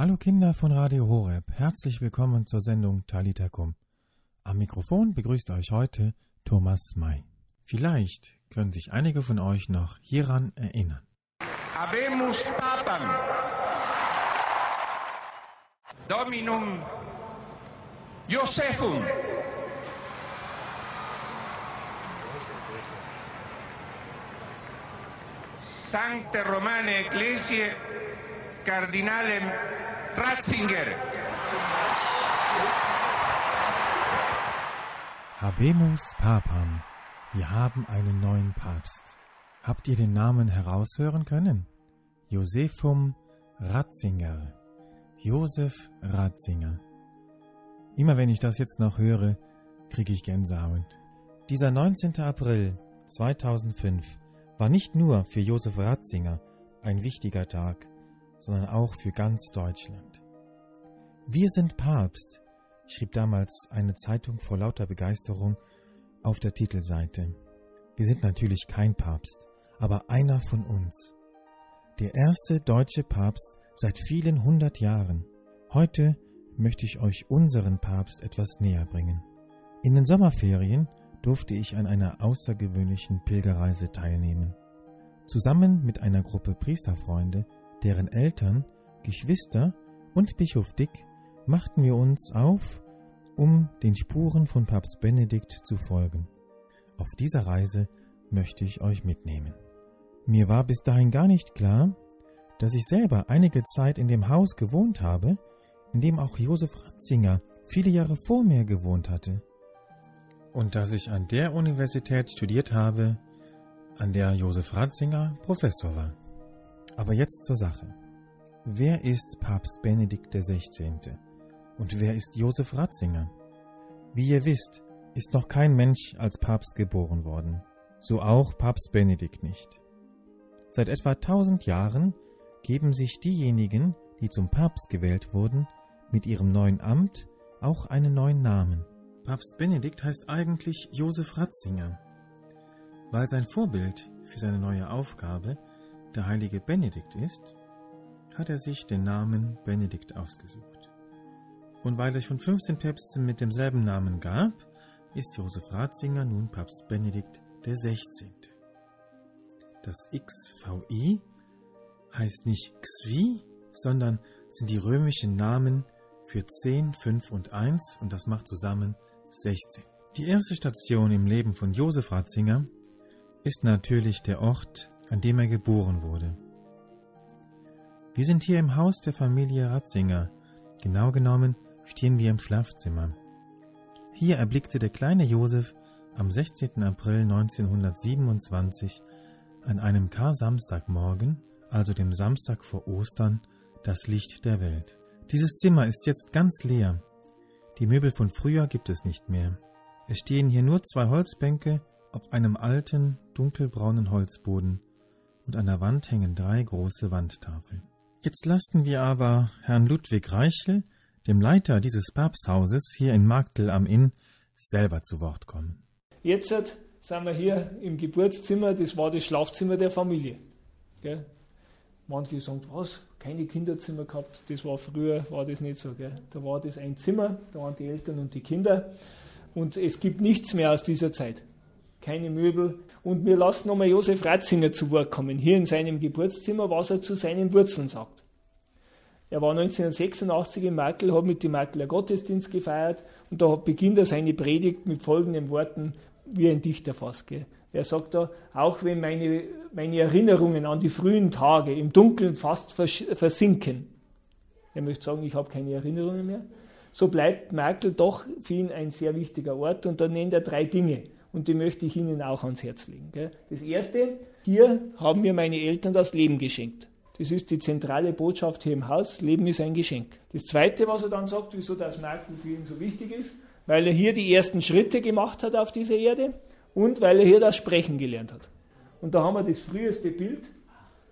Hallo Kinder von Radio Horeb, herzlich willkommen zur Sendung Talita Kum. Am Mikrofon begrüßt euch heute Thomas May. Vielleicht können sich einige von euch noch hieran erinnern. Habemus Papam. Dominum Josephum. Sancte Romane Ecclesiae Cardinalem Ratzinger. Habemus Papam. Wir haben einen neuen Papst. Habt ihr den Namen heraushören können? Josephum Ratzinger. Josef Ratzinger. Immer wenn ich das jetzt noch höre, kriege ich Gänsehaut. Dieser 19. April 2005 war nicht nur für Josef Ratzinger ein wichtiger Tag, sondern auch für ganz Deutschland. Wir sind Papst, schrieb damals eine Zeitung vor lauter Begeisterung auf der Titelseite. Wir sind natürlich kein Papst, aber einer von uns. Der erste deutsche Papst seit vielen hundert Jahren. Heute möchte ich euch unseren Papst etwas näher bringen. In den Sommerferien durfte ich an einer außergewöhnlichen Pilgerreise teilnehmen. Zusammen mit einer Gruppe Priesterfreunde, deren Eltern, Geschwister und Bischof Dick machten wir uns auf, um den Spuren von Papst Benedikt zu folgen. Auf dieser Reise möchte ich euch mitnehmen. Mir war bis dahin gar nicht klar, dass ich selber einige Zeit in dem Haus gewohnt habe, in dem auch Josef Ratzinger viele Jahre vor mir gewohnt hatte und dass ich an der Universität studiert habe, an der Josef Ratzinger Professor war. Aber jetzt zur Sache. Wer ist Papst Benedikt XVI. und wer ist Josef Ratzinger? Wie ihr wisst, ist noch kein Mensch als Papst geboren worden, so auch Papst Benedikt nicht. Seit etwa tausend Jahren geben sich diejenigen, die zum Papst gewählt wurden, mit ihrem neuen Amt auch einen neuen Namen. Papst Benedikt heißt eigentlich Josef Ratzinger, weil sein Vorbild für seine neue Aufgabe der heilige Benedikt ist, hat er sich den Namen Benedikt ausgesucht. Und weil es schon 15 Päpste mit demselben Namen gab, ist Josef Ratzinger nun Papst Benedikt der 16. Das XVI heißt nicht XVI, sondern sind die römischen Namen für 10, 5 und 1 und das macht zusammen 16. Die erste Station im Leben von Josef Ratzinger ist natürlich der Ort, an dem er geboren wurde. Wir sind hier im Haus der Familie Ratzinger. Genau genommen stehen wir im Schlafzimmer. Hier erblickte der kleine Josef am 16. April 1927 an einem Kar-Samstagmorgen, also dem Samstag vor Ostern, das Licht der Welt. Dieses Zimmer ist jetzt ganz leer die Möbel von früher gibt es nicht mehr. Es stehen hier nur zwei Holzbänke auf einem alten, dunkelbraunen Holzboden und an der Wand hängen drei große Wandtafeln. Jetzt lassen wir aber Herrn Ludwig Reichel, dem Leiter dieses Papsthauses hier in Magdel am Inn, selber zu Wort kommen. Jetzt sind wir hier im Geburtszimmer, das war das Schlafzimmer der Familie. Gell? Manche sagen, was, keine Kinderzimmer gehabt, das war früher, war das nicht so. Gell? Da war das ein Zimmer, da waren die Eltern und die Kinder. Und es gibt nichts mehr aus dieser Zeit. Keine Möbel. Und wir lassen nochmal Josef Ratzinger zu Wort kommen, hier in seinem Geburtszimmer, was er zu seinen Wurzeln sagt. Er war 1986 in Merkel, hat mit dem Merkeler Gottesdienst gefeiert und da beginnt er seine Predigt mit folgenden Worten, wie ein Dichter fast. Gell? Er sagt da, auch wenn meine, meine Erinnerungen an die frühen Tage im Dunkeln fast versinken, er möchte sagen, ich habe keine Erinnerungen mehr, so bleibt Merkel doch für ihn ein sehr wichtiger Ort und da nennt er drei Dinge und die möchte ich Ihnen auch ans Herz legen. Das erste, hier haben mir meine Eltern das Leben geschenkt. Das ist die zentrale Botschaft hier im Haus, Leben ist ein Geschenk. Das zweite, was er dann sagt, wieso das Merkel für ihn so wichtig ist, weil er hier die ersten Schritte gemacht hat auf dieser Erde und weil er hier das Sprechen gelernt hat. Und da haben wir das früheste Bild.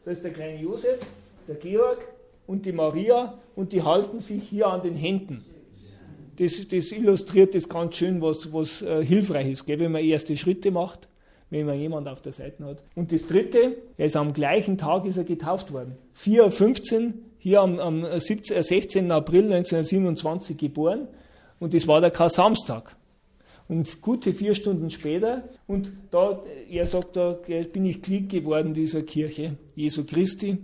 Da ist der kleine Josef, der Georg und die Maria und die halten sich hier an den Händen. Das, das illustriert das ganz schön, was, was äh, hilfreich ist, gell, wenn man erste Schritte macht. wenn man jemand auf der Seite hat. Und das dritte, er ist am gleichen Tag ist er getauft worden. 4.15 Uhr, hier am, am 17, 16. April 1927 geboren. Und das war der Kar-Samstag. Und gute vier Stunden später, und da, er sagt da, bin ich Glied geworden dieser Kirche, Jesu Christi, äh,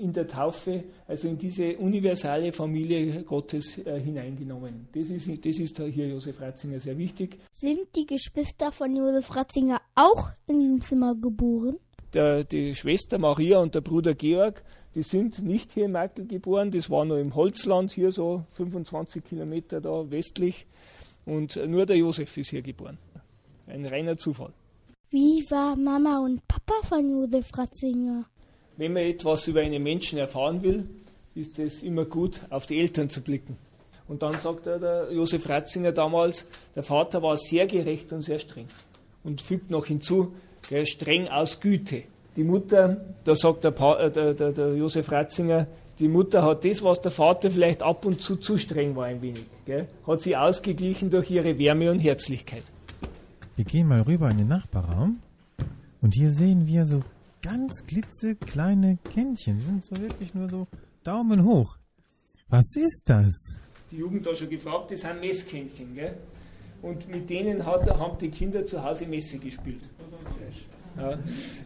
in der Taufe, also in diese universale Familie Gottes äh, hineingenommen. Das ist, das ist hier Josef Ratzinger sehr wichtig. Sind die Geschwister von Josef Ratzinger auch in diesem Zimmer geboren? Der, die Schwester Maria und der Bruder Georg, die sind nicht hier in Merkel geboren, das war nur im Holzland, hier so 25 Kilometer da westlich. Und nur der Josef ist hier geboren. Ein reiner Zufall. Wie war Mama und Papa von Josef Ratzinger? Wenn man etwas über einen Menschen erfahren will, ist es immer gut, auf die Eltern zu blicken. Und dann sagt er, der Josef Ratzinger damals, der Vater war sehr gerecht und sehr streng. Und fügt noch hinzu, der streng aus Güte. Die Mutter, da sagt der, pa äh, der, der, der Josef Ratzinger, die Mutter hat das, was der Vater vielleicht ab und zu zu streng war ein wenig, gell, hat sie ausgeglichen durch ihre Wärme und Herzlichkeit. Wir gehen mal rüber in den Nachbarraum und hier sehen wir so ganz klitzekleine Kännchen. Die sind so wirklich nur so Daumen hoch. Was ist das? Die Jugend hat schon gefragt, das sind Messkännchen, gell? Und mit denen hat, haben die Kinder zu Hause Messe gespielt. Ja.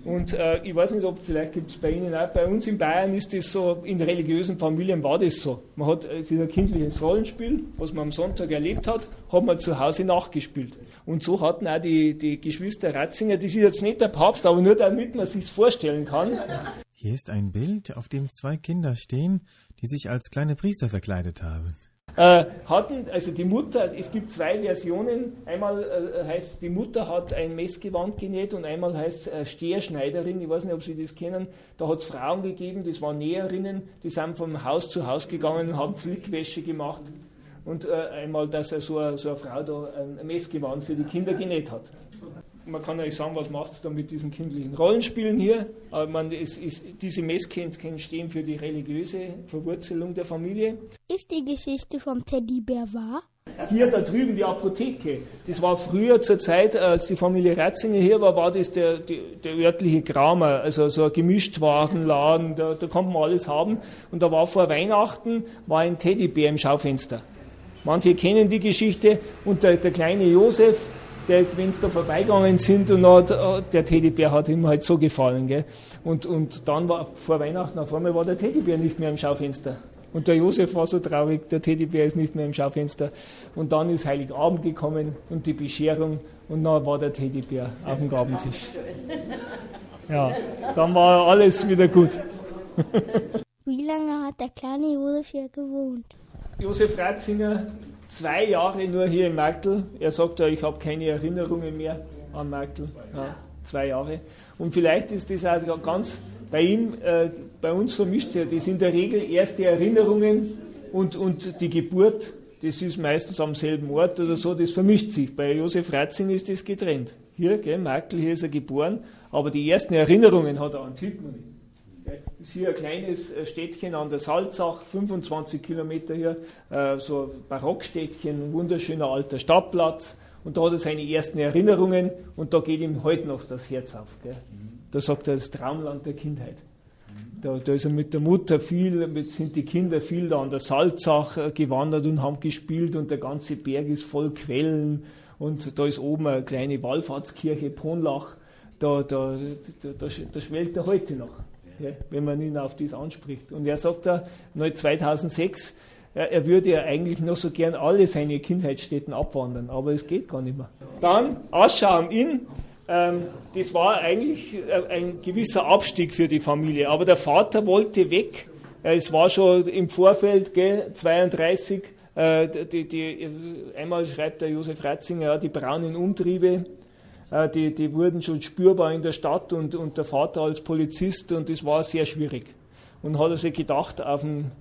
Und äh, ich weiß nicht, ob vielleicht gibt es bei Ihnen auch, bei uns in Bayern ist das so, in religiösen Familien war das so. Man hat äh, ein kindliches Rollenspiel, was man am Sonntag erlebt hat, hat man zu Hause nachgespielt. Und so hatten auch die, die Geschwister Ratzinger, das ist jetzt nicht der Papst, aber nur damit man sich vorstellen kann. Hier ist ein Bild, auf dem zwei Kinder stehen, die sich als kleine Priester verkleidet haben. Äh, hatten, also die Mutter, es gibt zwei Versionen. Einmal äh, heißt, die Mutter hat ein Messgewand genäht und einmal heißt äh, Steherschneiderin. Ich weiß nicht, ob Sie das kennen. Da hat es Frauen gegeben, das waren Näherinnen, die sind vom Haus zu Haus gegangen und haben Flickwäsche gemacht. Und äh, einmal, dass so, eine, so eine Frau da ein Messgewand für die Kinder genäht hat man kann euch sagen, was macht es da mit diesen kindlichen Rollenspielen hier. Aber man, es ist, diese Messkännchen stehen für die religiöse Verwurzelung der Familie. Ist die Geschichte vom Teddybär wahr? Hier da drüben die Apotheke. Das war früher zur Zeit, als die Familie Ratzinger hier war, war das der, der, der örtliche Kramer, also so ein Gemischtwarenladen, da, da konnte man alles haben. Und da war vor Weihnachten war ein Teddybär im Schaufenster. Manche kennen die Geschichte und der, der kleine Josef, wenn sie da vorbeigegangen sind und hat, oh, der Teddybär hat ihm halt so gefallen. Gell? Und, und dann war vor Weihnachten auf einmal war der Teddybär nicht mehr im Schaufenster. Und der Josef war so traurig, der Teddybär ist nicht mehr im Schaufenster. Und dann ist Heiligabend gekommen und die Bescherung und dann war der Teddybär auf dem Gabentisch. Ja, dann war alles wieder gut. Wie lange hat der kleine Josef hier gewohnt? Josef Ratzinger zwei Jahre nur hier in Merkel. Er sagt ja, ich habe keine Erinnerungen mehr an Merkel. Ja, zwei Jahre. Und vielleicht ist das auch ganz bei ihm, äh, bei uns vermischt sich das in der Regel erste Erinnerungen und, und die Geburt. Das ist meistens am selben Ort oder so, das vermischt sich. Bei Josef Ratzin ist das getrennt. Hier, gell, Merkel, hier ist er geboren, aber die ersten Erinnerungen hat er an Tilgmund. Das ist hier ein kleines äh, Städtchen an der Salzach, 25 Kilometer hier, äh, so ein Barockstädtchen, ein wunderschöner alter Stadtplatz. Und da hat er seine ersten Erinnerungen und da geht ihm heute noch das Herz auf. Gell? Da sagt er, das Traumland der Kindheit. Da, da, ist er mit der Mutter viel, sind die Kinder viel da an der Salzach äh, gewandert und haben gespielt und der ganze Berg ist voll Quellen und da ist oben eine kleine Wallfahrtskirche, Ponlach, da, da, da, da, da schwellt er heute noch wenn man ihn auf dies anspricht. Und er sagt da, 2006, er würde ja eigentlich noch so gern alle seine Kindheitsstätten abwandern, aber es geht gar nicht mehr. Dann Aschau am Inn. Ähm, das war eigentlich äh, ein gewisser Abstieg für die Familie, aber der Vater wollte weg. Äh, es war schon im Vorfeld, gell, 32, äh, die, die, einmal schreibt der Josef Ratzinger, die braunen Umtriebe äh, die, die wurden schon spürbar in der Stadt und, und der Vater als Polizist und das war sehr schwierig. Und hat er sich gedacht, auf dem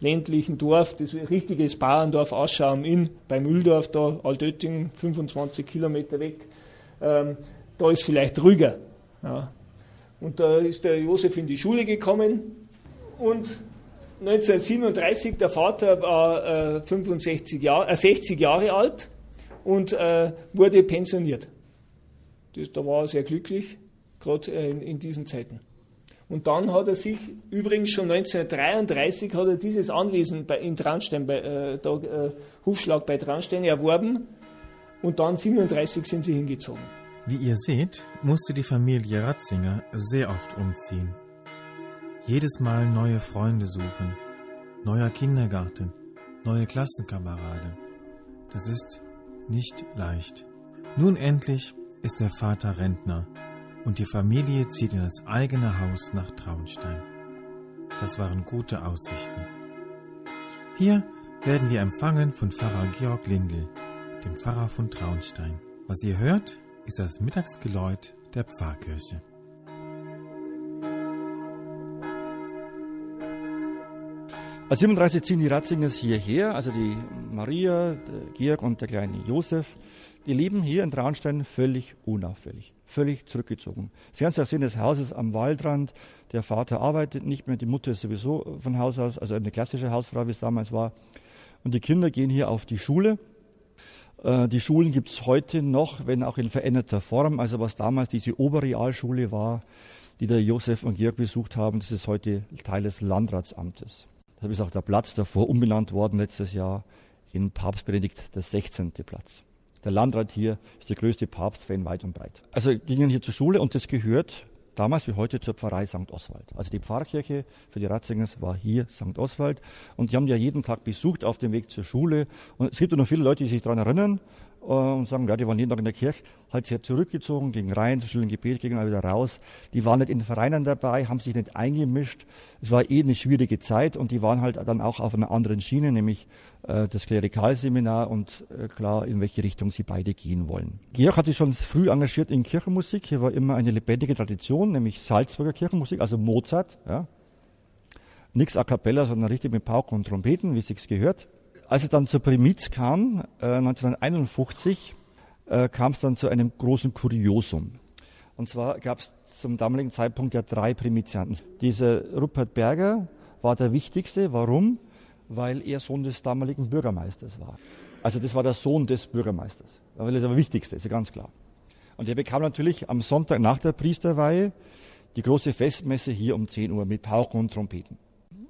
ländlichen Dorf, das richtiges Bauerndorf Aschau am Inn, bei Mühldorf, da Altötting, 25 Kilometer weg, ähm, da ist vielleicht ruhiger. Ja. Und da ist der Josef in die Schule gekommen und 1937, der Vater war äh, 65 Jahr, äh, 60 Jahre alt und äh, wurde pensioniert. Das, da war er sehr glücklich, gerade äh, in, in diesen Zeiten. Und dann hat er sich, übrigens schon 1933, hat er dieses Anwesen bei, in Traunstein, bei, äh, da, äh, Hufschlag bei Traunstein erworben. Und dann 1937 sind sie hingezogen. Wie ihr seht, musste die Familie Ratzinger sehr oft umziehen. Jedes Mal neue Freunde suchen, neuer Kindergarten, neue Klassenkameraden. Das ist nicht leicht. Nun endlich ist der Vater Rentner und die Familie zieht in das eigene Haus nach Traunstein. Das waren gute Aussichten. Hier werden wir empfangen von Pfarrer Georg Lindl, dem Pfarrer von Traunstein. Was ihr hört, ist das Mittagsgeläut der Pfarrkirche. Als 37 ziehen die Ratzingers hierher, also die Maria, Georg und der kleine Josef. Die leben hier in Traunstein völlig unauffällig, völlig zurückgezogen. Sie werden es auch sehen, das Haus ist am Waldrand. Der Vater arbeitet nicht mehr, die Mutter ist sowieso von Haus aus, also eine klassische Hausfrau, wie es damals war. Und die Kinder gehen hier auf die Schule. Äh, die Schulen gibt es heute noch, wenn auch in veränderter Form. Also was damals diese Oberrealschule war, die der Josef und Georg besucht haben, das ist heute Teil des Landratsamtes. Deshalb ist auch der Platz davor umbenannt worden letztes Jahr in Papst Benedikt der 16. Platz. Der Landrat hier ist der größte Papstfan weit und breit. Also gingen hier zur Schule und das gehört damals wie heute zur Pfarrei St. Oswald. Also die Pfarrkirche für die Ratzingers war hier St. Oswald und die haben ja jeden Tag besucht auf dem Weg zur Schule. Und es gibt ja noch viele Leute, die sich daran erinnern und sagen, ja, die waren jeden Tag in der Kirche, halt sehr zurückgezogen, gingen rein, zu stillen Gebet, gingen mal wieder raus. Die waren nicht in Vereinen dabei, haben sich nicht eingemischt. Es war eh eine schwierige Zeit und die waren halt dann auch auf einer anderen Schiene, nämlich äh, das Klerikalseminar und äh, klar, in welche Richtung sie beide gehen wollen. Georg hat sich schon früh engagiert in Kirchenmusik. Hier war immer eine lebendige Tradition, nämlich Salzburger Kirchenmusik, also Mozart. Ja. Nix a cappella, sondern richtig mit Pauken und Trompeten, wie sich's gehört. Als es dann zur Primiz kam, äh, 1951, äh, kam es dann zu einem großen Kuriosum. Und zwar gab es zum damaligen Zeitpunkt ja drei Primizianten. Dieser Rupert Berger war der wichtigste. Warum? Weil er Sohn des damaligen Bürgermeisters war. Also das war der Sohn des Bürgermeisters. Weil er der wichtigste, ist ja ganz klar. Und er bekam natürlich am Sonntag nach der Priesterweihe die große Festmesse hier um 10 Uhr mit Pauken und Trompeten.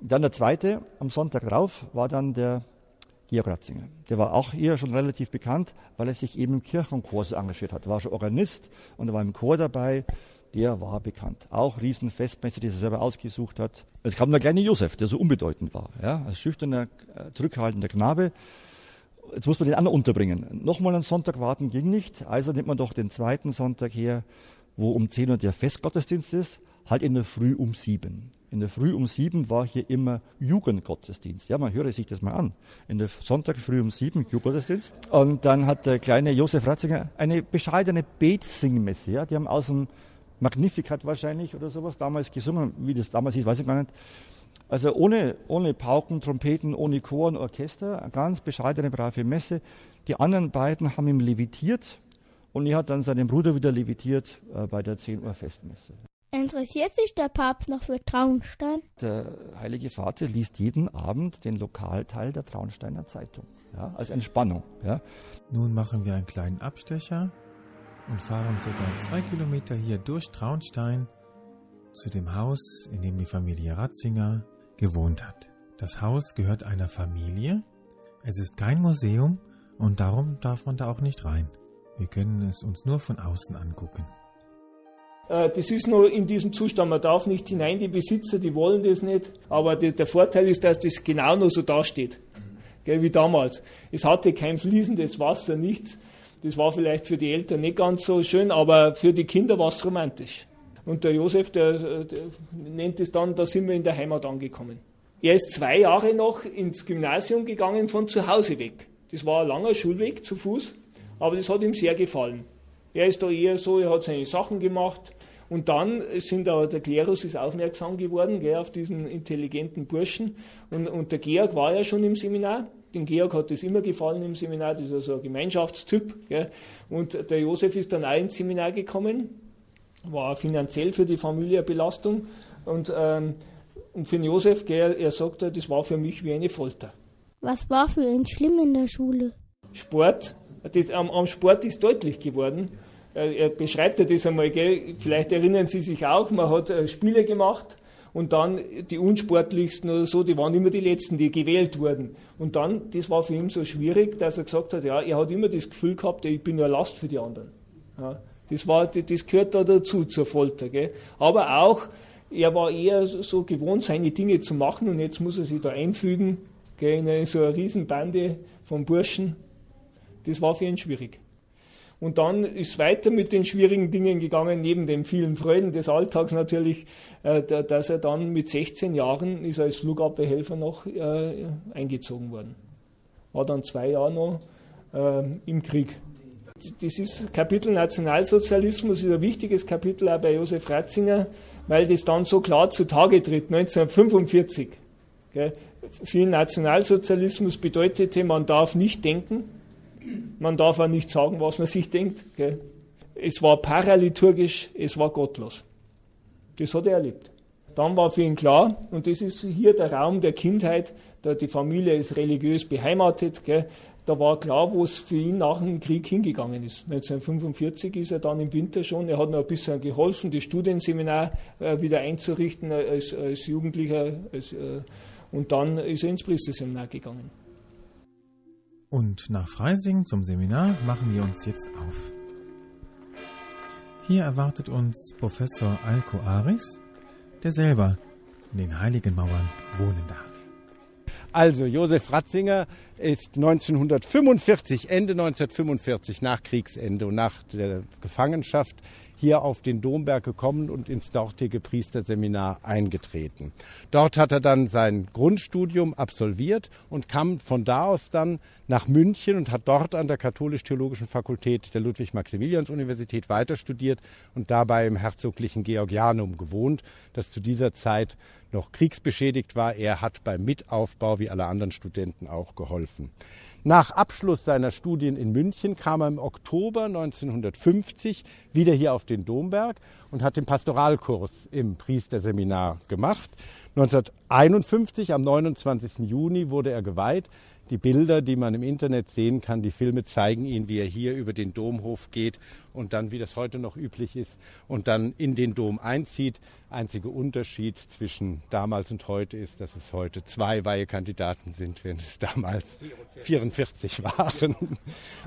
Dann der zweite, am Sonntag drauf, war dann der Georg Ratzinger. Der war auch eher schon relativ bekannt, weil er sich eben im Kirchenchor so engagiert hat. Er war schon Organist und er war im Chor dabei. Der war bekannt. Auch Riesenfestmesse, die er selber ausgesucht hat. Es kam der kleine Josef, der so unbedeutend war. Ja, als schüchterner, äh, zurückhaltender Knabe. Jetzt muss man den anderen unterbringen. Nochmal einen Sonntag warten ging nicht. Also nimmt man doch den zweiten Sonntag her, wo um 10 Uhr der Festgottesdienst ist halt in der Früh um sieben. In der Früh um sieben war hier immer Jugendgottesdienst. Ja, man höre sich das mal an. In der Sonntag früh um sieben Jugendgottesdienst. Und dann hat der kleine Josef Ratzinger eine bescheidene Betsingmesse. Ja, die haben aus dem Magnificat wahrscheinlich oder sowas damals gesungen. Wie das damals hieß, weiß ich gar nicht. Also ohne, ohne Pauken, Trompeten, ohne Chor und Orchester. Ganz bescheidene, brave Messe. Die anderen beiden haben ihm levitiert und er hat dann seinen Bruder wieder levitiert äh, bei der 10 Uhr Festmesse. Interessiert sich der Papst noch für Traunstein? Der Heilige Vater liest jeden Abend den Lokalteil der Traunsteiner Zeitung, ja, als Entspannung. Ja. Nun machen wir einen kleinen Abstecher und fahren circa zwei Kilometer hier durch Traunstein zu dem Haus, in dem die Familie Ratzinger gewohnt hat. Das Haus gehört einer Familie. Es ist kein Museum und darum darf man da auch nicht rein. Wir können es uns nur von außen angucken. Äh, das ist nur in diesem Zustand, man darf nicht hinein, die Besitzer, die wollen das nicht. Aber der Vorteil ist, dass das genau noch so dasteht, gell, wie damals. Es hatte kein fließendes Wasser, nichts. Das war vielleicht für die Eltern nicht ganz so schön, aber für die Kinder war es romantisch. Und der Josef, der, der nennt es dann, da sind wir in der Heimat angekommen. Er ist zwei Jahre noch ins Gymnasium gegangen von zu Hause weg. Das war ein langer Schulweg zu Fuß, aber das hat ihm sehr gefallen. Er ist da eher so, er hat seine Sachen gemacht, und dann sind auch, der Klerus ist aufmerksam geworden gell, auf diesen intelligenten Burschen. Und, und der Georg war ja schon im Seminar. Den Georg hat das immer gefallen im Seminar, das ist also ein Gemeinschaftstyp. Gell. Und der Josef ist dann auch ins Seminar gekommen, war finanziell für die Familie eine Belastung. Und, ähm, und für den Josef, gell, er sagt, das war für mich wie eine Folter. Was war für ihn schlimm in der Schule? Sport. Das, am, am Sport ist deutlich geworden, er beschreibt ja das einmal, gell? vielleicht erinnern Sie sich auch, man hat äh, Spiele gemacht und dann die unsportlichsten oder so, die waren immer die letzten, die gewählt wurden. Und dann, das war für ihn so schwierig, dass er gesagt hat, ja, er hat immer das Gefühl gehabt, ich bin nur Last für die anderen. Ja, das, war, das gehört da dazu, zur Folter. Gell? Aber auch, er war eher so gewohnt, seine Dinge zu machen und jetzt muss er sich da einfügen gell, in so eine Riesenbande von Burschen. Das war für ihn schwierig. Und dann ist weiter mit den schwierigen Dingen gegangen, neben den vielen Freuden des Alltags natürlich, äh, dass er dann mit 16 Jahren ist als Flugabwehrhelfer noch äh, eingezogen worden. War dann zwei Jahre noch äh, im Krieg. Das ist Kapitel Nationalsozialismus, ist ein wichtiges Kapitel auch bei Josef Ratzinger, weil das dann so klar zutage tritt, 1945. Gell. Für Nationalsozialismus bedeutete, man darf nicht denken, man darf auch nicht sagen, was man sich denkt. Gell? Es war paraliturgisch, es war gottlos. Das hat er erlebt. Dann war für ihn klar, und das ist hier der Raum der Kindheit, da die Familie ist religiös beheimatet, gell? da war klar, wo es für ihn nach dem Krieg hingegangen ist. 1945 ist er dann im Winter schon, er hat noch ein bisschen geholfen, das Studienseminar äh, wieder einzurichten als, als Jugendlicher, als, äh, und dann ist er ins Priesterseminar gegangen. Und nach Freising zum Seminar machen wir uns jetzt auf. Hier erwartet uns Professor Alko Aris, der selber in den Heiligen Mauern wohnen darf. Also Josef Ratzinger ist 1945, Ende 1945, nach Kriegsende und nach der Gefangenschaft hier auf den Domberg gekommen und ins dortige Priesterseminar eingetreten. Dort hat er dann sein Grundstudium absolviert und kam von da aus dann nach München und hat dort an der Katholisch-Theologischen Fakultät der Ludwig-Maximilians-Universität weiter studiert und dabei im herzoglichen Georgianum gewohnt, das zu dieser Zeit noch kriegsbeschädigt war. Er hat beim Mitaufbau wie alle anderen Studenten auch geholfen. Nach Abschluss seiner Studien in München kam er im Oktober 1950 wieder hier auf den Domberg und hat den Pastoralkurs im Priesterseminar gemacht. 1951, am 29. Juni, wurde er geweiht. Die Bilder, die man im Internet sehen kann, die Filme zeigen ihn, wie er hier über den Domhof geht und dann, wie das heute noch üblich ist, und dann in den Dom einzieht. Einziger Unterschied zwischen damals und heute ist, dass es heute zwei Weihekandidaten sind, während es damals 44, 44 waren.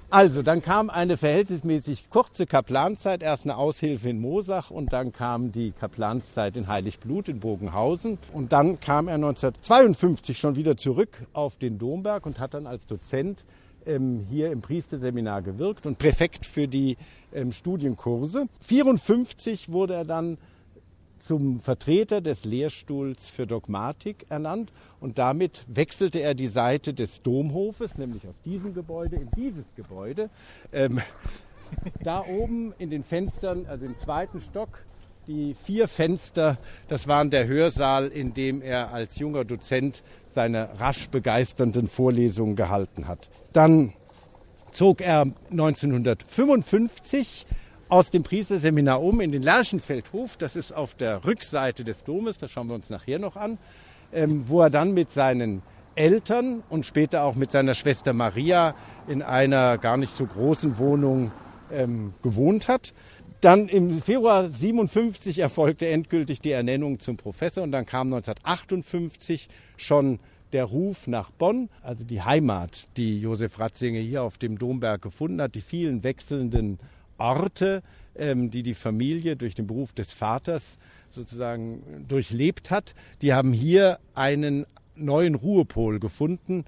Also, dann kam eine verhältnismäßig kurze Kaplanzeit, erst eine Aushilfe in Mosach und dann kam die Kaplanszeit in Heiligblut in Bogenhausen. Und dann kam er 1952 schon wieder zurück auf den Domberg und hat dann als Dozent hier im Priesterseminar gewirkt und Präfekt für die ähm, Studienkurse. 54 wurde er dann zum Vertreter des Lehrstuhls für Dogmatik ernannt und damit wechselte er die Seite des Domhofes, nämlich aus diesem Gebäude in dieses Gebäude. Ähm, da oben in den Fenstern, also im zweiten Stock, die vier Fenster, das waren der Hörsaal, in dem er als junger Dozent seine rasch begeisternden Vorlesungen gehalten hat. Dann zog er 1955 aus dem Priesterseminar um in den Lerchenfeldhof. Das ist auf der Rückseite des Domes, das schauen wir uns nachher noch an, ähm, wo er dann mit seinen Eltern und später auch mit seiner Schwester Maria in einer gar nicht so großen Wohnung ähm, gewohnt hat. Dann im Februar 57 erfolgte endgültig die Ernennung zum Professor und dann kam 1958 schon der Ruf nach Bonn, also die Heimat, die Josef Ratzinger hier auf dem Domberg gefunden hat, die vielen wechselnden Orte, ähm, die die Familie durch den Beruf des Vaters sozusagen durchlebt hat, die haben hier einen neuen Ruhepol gefunden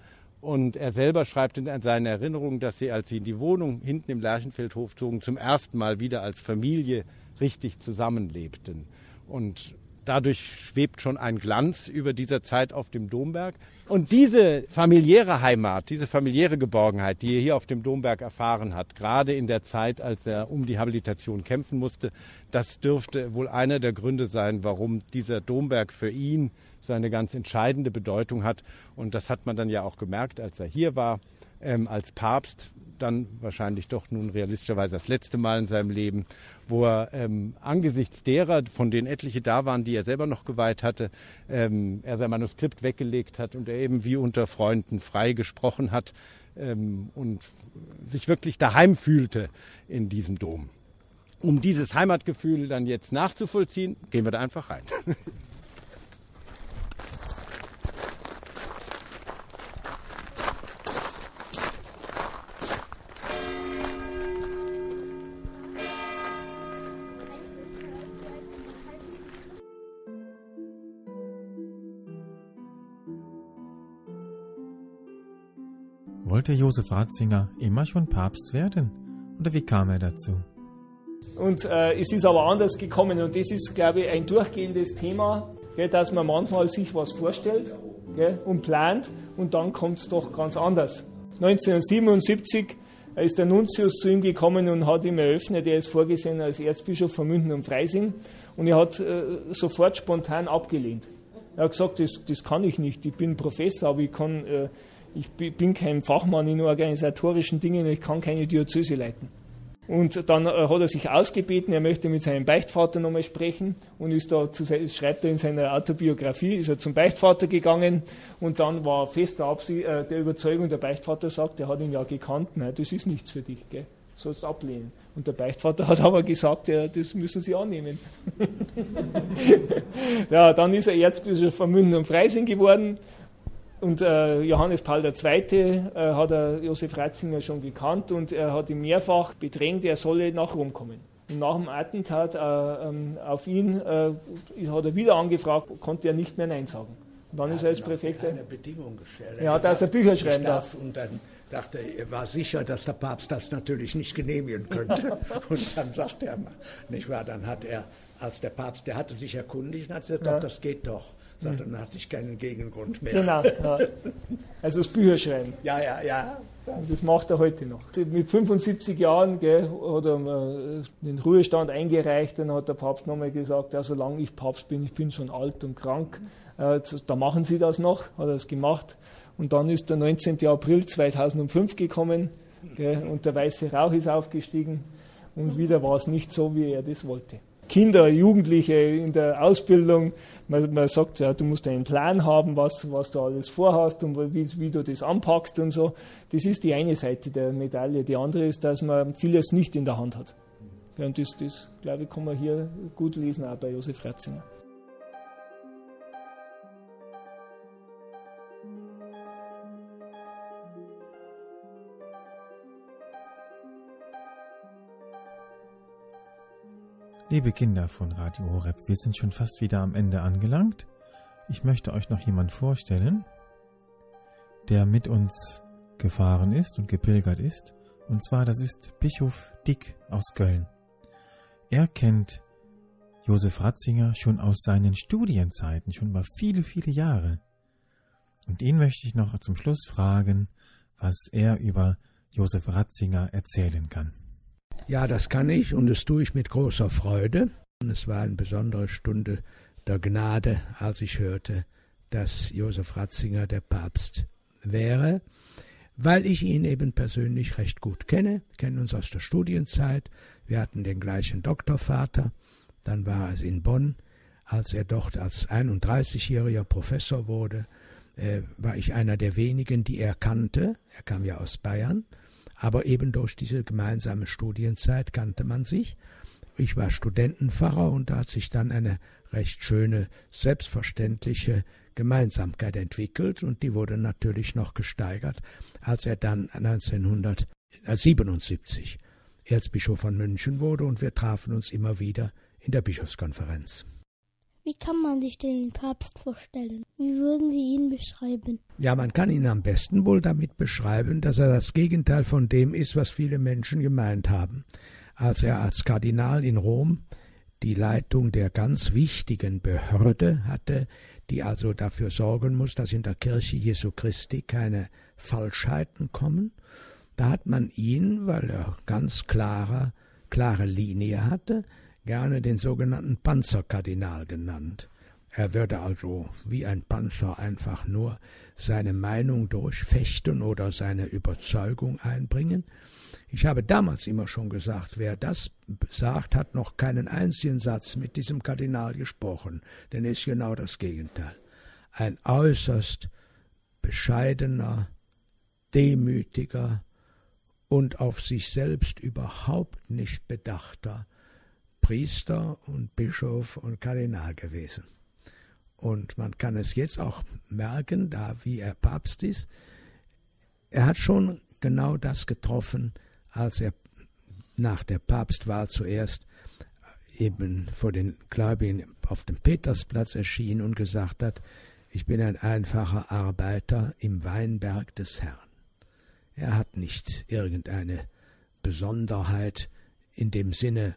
und er selber schreibt in seinen Erinnerungen, dass sie, als sie in die Wohnung hinten im Lerchenfeldhof zogen, zum ersten Mal wieder als Familie richtig zusammenlebten. Und dadurch schwebt schon ein Glanz über dieser Zeit auf dem Domberg. Und diese familiäre Heimat, diese familiäre Geborgenheit, die er hier auf dem Domberg erfahren hat, gerade in der Zeit, als er um die Habilitation kämpfen musste, das dürfte wohl einer der Gründe sein, warum dieser Domberg für ihn so eine ganz entscheidende Bedeutung hat. Und das hat man dann ja auch gemerkt, als er hier war, ähm, als Papst, dann wahrscheinlich doch nun realistischerweise das letzte Mal in seinem Leben, wo er ähm, angesichts derer, von denen etliche da waren, die er selber noch geweiht hatte, ähm, er sein Manuskript weggelegt hat und er eben wie unter Freunden frei gesprochen hat ähm, und sich wirklich daheim fühlte in diesem Dom. Um dieses Heimatgefühl dann jetzt nachzuvollziehen, gehen wir da einfach rein. Wollte Josef Ratzinger immer schon Papst werden? Oder wie kam er dazu? Und äh, es ist aber anders gekommen und das ist, glaube ich, ein durchgehendes Thema, gell, dass man manchmal sich was vorstellt gell, und plant und dann kommt es doch ganz anders. 1977 ist der Nuntius zu ihm gekommen und hat ihm eröffnet, er ist vorgesehen als Erzbischof von München und Freising und er hat äh, sofort spontan abgelehnt. Er hat gesagt, das, das kann ich nicht, ich bin Professor, aber ich kann... Äh, ich bin kein Fachmann in organisatorischen Dingen, ich kann keine Diözese leiten. Und dann äh, hat er sich ausgebeten, er möchte mit seinem Beichtvater nochmal sprechen und ist da, zu, schreibt er in seiner Autobiografie, ist er zum Beichtvater gegangen und dann war fest der, äh, der Überzeugung, der Beichtvater sagt, er hat ihn ja gekannt, nein, das ist nichts für dich, gell? sollst ablehnen. Und der Beichtvater hat aber gesagt, ja, das müssen Sie annehmen. ja, dann ist er Erzbischof von München und Freising geworden und äh, Johannes Paul II. Äh, hat er Josef Ratzinger schon gekannt und er hat ihn mehrfach bedrängt, er solle nach Rom kommen. Und nach dem Attentat äh, ähm, auf ihn äh, hat er wieder angefragt, konnte er nicht mehr Nein sagen. Und dann er ist er als Präfekt. eine Bedingung gestellt. Er hat also Bücher schreiben darf. Und dann dachte er, er war sicher, dass der Papst das natürlich nicht genehmigen könnte. und dann sagte er, nicht wahr, dann hat er, als der Papst, der hatte sich erkundigt, hat er gesagt, ja. das geht doch. Sagt, dann hatte ich keinen Gegengrund mehr. Genau, ja. also das Bücherschreiben. Ja, ja, ja. Das, das macht er heute noch. Mit 75 Jahren gell, hat er den Ruhestand eingereicht, dann hat der Papst nochmal gesagt, ja, solange ich Papst bin, ich bin schon alt und krank, äh, da machen Sie das noch, hat er das gemacht. Und dann ist der 19. April 2005 gekommen gell, und der weiße Rauch ist aufgestiegen und wieder war es nicht so, wie er das wollte. Kinder, Jugendliche in der Ausbildung. Man, man, sagt, ja, du musst einen Plan haben, was, was du alles vorhast und wie, wie, du das anpackst und so. Das ist die eine Seite der Medaille. Die andere ist, dass man vieles nicht in der Hand hat. Und das, das, glaube ich, kann man hier gut lesen, auch bei Josef Ratzinger. Liebe Kinder von Radio Horeb, wir sind schon fast wieder am Ende angelangt. Ich möchte euch noch jemand vorstellen, der mit uns gefahren ist und gepilgert ist. Und zwar, das ist Bischof Dick aus Köln. Er kennt Josef Ratzinger schon aus seinen Studienzeiten, schon über viele, viele Jahre. Und ihn möchte ich noch zum Schluss fragen, was er über Josef Ratzinger erzählen kann. Ja, das kann ich und das tue ich mit großer Freude. Und es war eine besondere Stunde der Gnade, als ich hörte, dass Josef Ratzinger der Papst wäre, weil ich ihn eben persönlich recht gut kenne, kennen uns aus der Studienzeit. Wir hatten den gleichen Doktorvater, dann war es in Bonn, als er dort als 31-jähriger Professor wurde, äh, war ich einer der wenigen, die er kannte. Er kam ja aus Bayern aber eben durch diese gemeinsame Studienzeit kannte man sich. Ich war Studentenpfarrer und da hat sich dann eine recht schöne, selbstverständliche Gemeinsamkeit entwickelt und die wurde natürlich noch gesteigert, als er dann 1977 Erzbischof von München wurde und wir trafen uns immer wieder in der Bischofskonferenz. Wie kann man sich den Papst vorstellen? Wie würden Sie ihn beschreiben? Ja, man kann ihn am besten wohl damit beschreiben, dass er das Gegenteil von dem ist, was viele Menschen gemeint haben. Als er als Kardinal in Rom die Leitung der ganz wichtigen Behörde hatte, die also dafür sorgen muss, dass in der Kirche Jesu Christi keine Falschheiten kommen, da hat man ihn, weil er ganz klare, klare Linie hatte, gerne den sogenannten Panzerkardinal genannt. Er würde also wie ein Panzer einfach nur seine Meinung durchfechten oder seine Überzeugung einbringen. Ich habe damals immer schon gesagt, wer das sagt, hat noch keinen einzigen Satz mit diesem Kardinal gesprochen, denn er ist genau das Gegenteil. Ein äußerst bescheidener, demütiger und auf sich selbst überhaupt nicht bedachter Priester und Bischof und Kardinal gewesen. Und man kann es jetzt auch merken, da wie er Papst ist, er hat schon genau das getroffen, als er nach der Papstwahl zuerst eben vor den Gläubigen auf dem Petersplatz erschien und gesagt hat, ich bin ein einfacher Arbeiter im Weinberg des Herrn. Er hat nicht irgendeine Besonderheit in dem Sinne,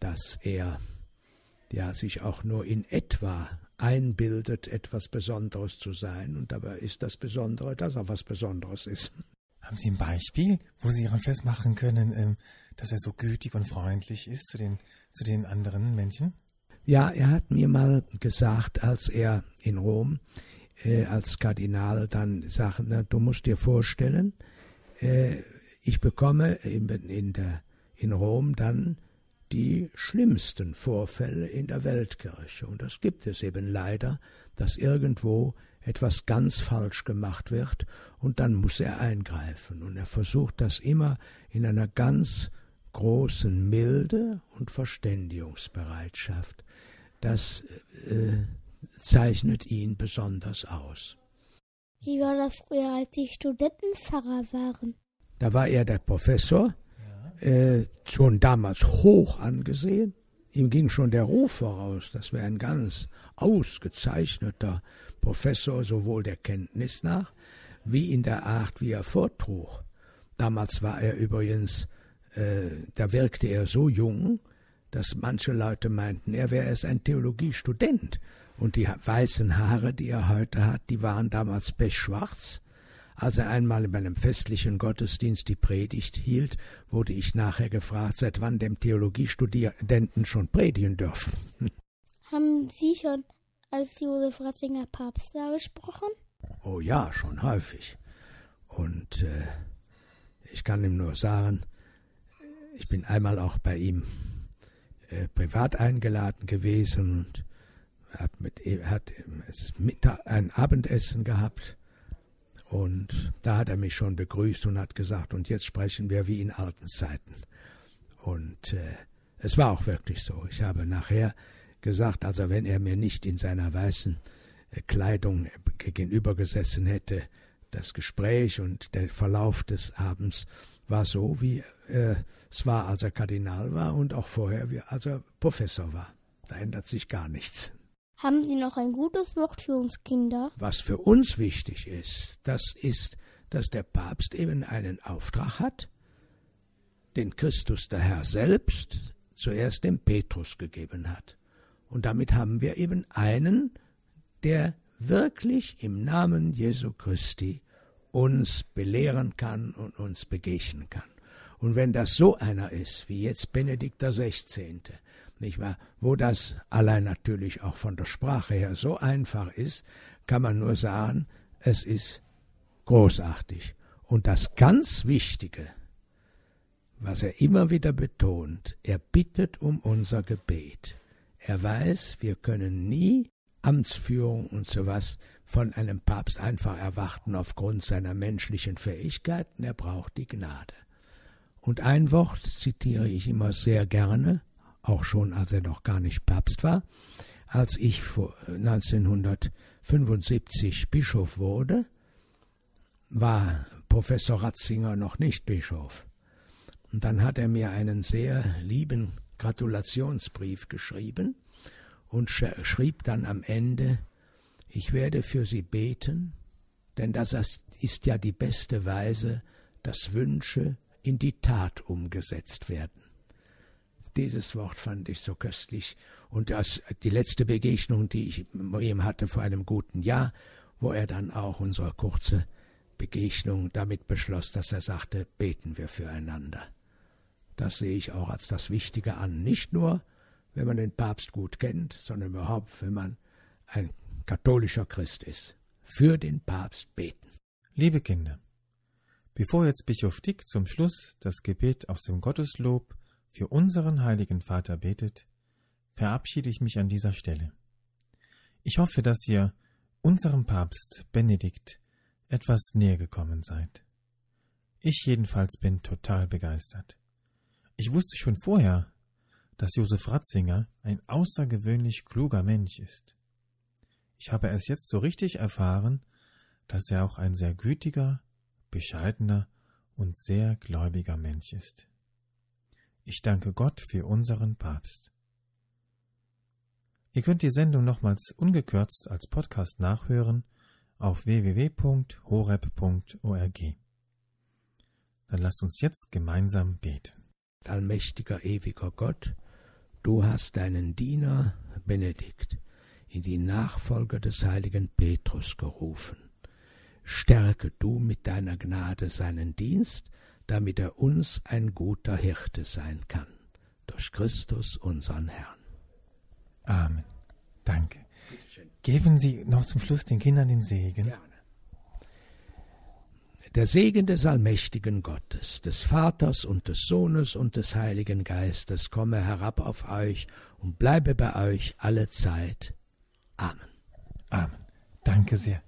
dass er ja sich auch nur in etwa einbildet, etwas Besonderes zu sein, und dabei ist das Besondere, dass er was Besonderes ist. Haben Sie ein Beispiel, wo Sie daran festmachen können, ähm, dass er so gütig und freundlich ist zu den, zu den anderen Menschen? Ja, er hat mir mal gesagt, als er in Rom äh, als Kardinal dann sagte, na, du musst dir vorstellen, äh, ich bekomme in, in, der, in Rom dann die schlimmsten Vorfälle in der Weltkirche. Und das gibt es eben leider, dass irgendwo etwas ganz falsch gemacht wird und dann muss er eingreifen. Und er versucht das immer in einer ganz großen Milde und Verständigungsbereitschaft. Das äh, zeichnet ihn besonders aus. Wie war das früher, als Sie Studentenpfarrer waren? Da war er der Professor. Äh, schon damals hoch angesehen. Ihm ging schon der Ruf voraus, das wäre ein ganz ausgezeichneter Professor, sowohl der Kenntnis nach, wie in der Art, wie er vortrug. Damals war er übrigens, äh, da wirkte er so jung, dass manche Leute meinten, er wäre erst ein Theologiestudent. Und die weißen Haare, die er heute hat, die waren damals pechschwarz. Als er einmal in einem festlichen Gottesdienst die Predigt hielt, wurde ich nachher gefragt, seit wann dem Theologiestudenten schon predigen dürfen. Haben Sie schon als Josef Ratzinger Papst da gesprochen? Oh ja, schon häufig. Und äh, ich kann ihm nur sagen, ich bin einmal auch bei ihm äh, privat eingeladen gewesen und hat, mit, hat ein Abendessen gehabt. Und da hat er mich schon begrüßt und hat gesagt, und jetzt sprechen wir wie in alten Zeiten. Und äh, es war auch wirklich so. Ich habe nachher gesagt, also wenn er mir nicht in seiner weißen äh, Kleidung gegenüber gesessen hätte, das Gespräch und der Verlauf des Abends war so, wie äh, es war, als er Kardinal war und auch vorher, wie, als er Professor war. Da ändert sich gar nichts. Haben Sie noch ein gutes Wort für uns Kinder? Was für uns wichtig ist, das ist, dass der Papst eben einen Auftrag hat, den Christus der Herr selbst zuerst dem Petrus gegeben hat. Und damit haben wir eben einen, der wirklich im Namen Jesu Christi uns belehren kann und uns begegnen kann. Und wenn das so einer ist, wie jetzt Benedikt XVI., nicht wahr, wo das allein natürlich auch von der Sprache her so einfach ist, kann man nur sagen, es ist großartig. Und das ganz Wichtige, was er immer wieder betont, er bittet um unser Gebet. Er weiß, wir können nie Amtsführung und sowas von einem Papst einfach erwarten aufgrund seiner menschlichen Fähigkeiten, er braucht die Gnade. Und ein Wort zitiere ich immer sehr gerne, auch schon als er noch gar nicht Papst war, als ich 1975 Bischof wurde, war Professor Ratzinger noch nicht Bischof. Und dann hat er mir einen sehr lieben Gratulationsbrief geschrieben und schrieb dann am Ende, ich werde für Sie beten, denn das ist ja die beste Weise, dass Wünsche in die Tat umgesetzt werden. Dieses Wort fand ich so köstlich. Und das, die letzte Begegnung, die ich mit ihm hatte vor einem guten Jahr, wo er dann auch unsere kurze Begegnung damit beschloss, dass er sagte, beten wir füreinander. Das sehe ich auch als das Wichtige an. Nicht nur, wenn man den Papst gut kennt, sondern überhaupt, wenn man ein katholischer Christ ist. Für den Papst beten. Liebe Kinder, bevor jetzt Bischof Dick zum Schluss das Gebet aus dem Gotteslob für unseren heiligen Vater betet, verabschiede ich mich an dieser Stelle. Ich hoffe, dass ihr unserem Papst Benedikt etwas näher gekommen seid. Ich jedenfalls bin total begeistert. Ich wusste schon vorher, dass Josef Ratzinger ein außergewöhnlich kluger Mensch ist. Ich habe es jetzt so richtig erfahren, dass er auch ein sehr gütiger, bescheidener und sehr gläubiger Mensch ist. Ich danke Gott für unseren Papst. Ihr könnt die Sendung nochmals ungekürzt als Podcast nachhören auf www.horeb.org. Dann lasst uns jetzt gemeinsam beten. Allmächtiger, ewiger Gott, du hast deinen Diener Benedikt in die Nachfolger des heiligen Petrus gerufen. Stärke du mit deiner Gnade seinen Dienst, damit er uns ein guter Hirte sein kann. Durch Christus unseren Herrn. Amen. Danke. Geben Sie noch zum Schluss den Kindern den Segen. Gerne. Der Segen des allmächtigen Gottes, des Vaters und des Sohnes und des Heiligen Geistes komme herab auf euch und bleibe bei euch alle Zeit. Amen. Amen. Danke sehr.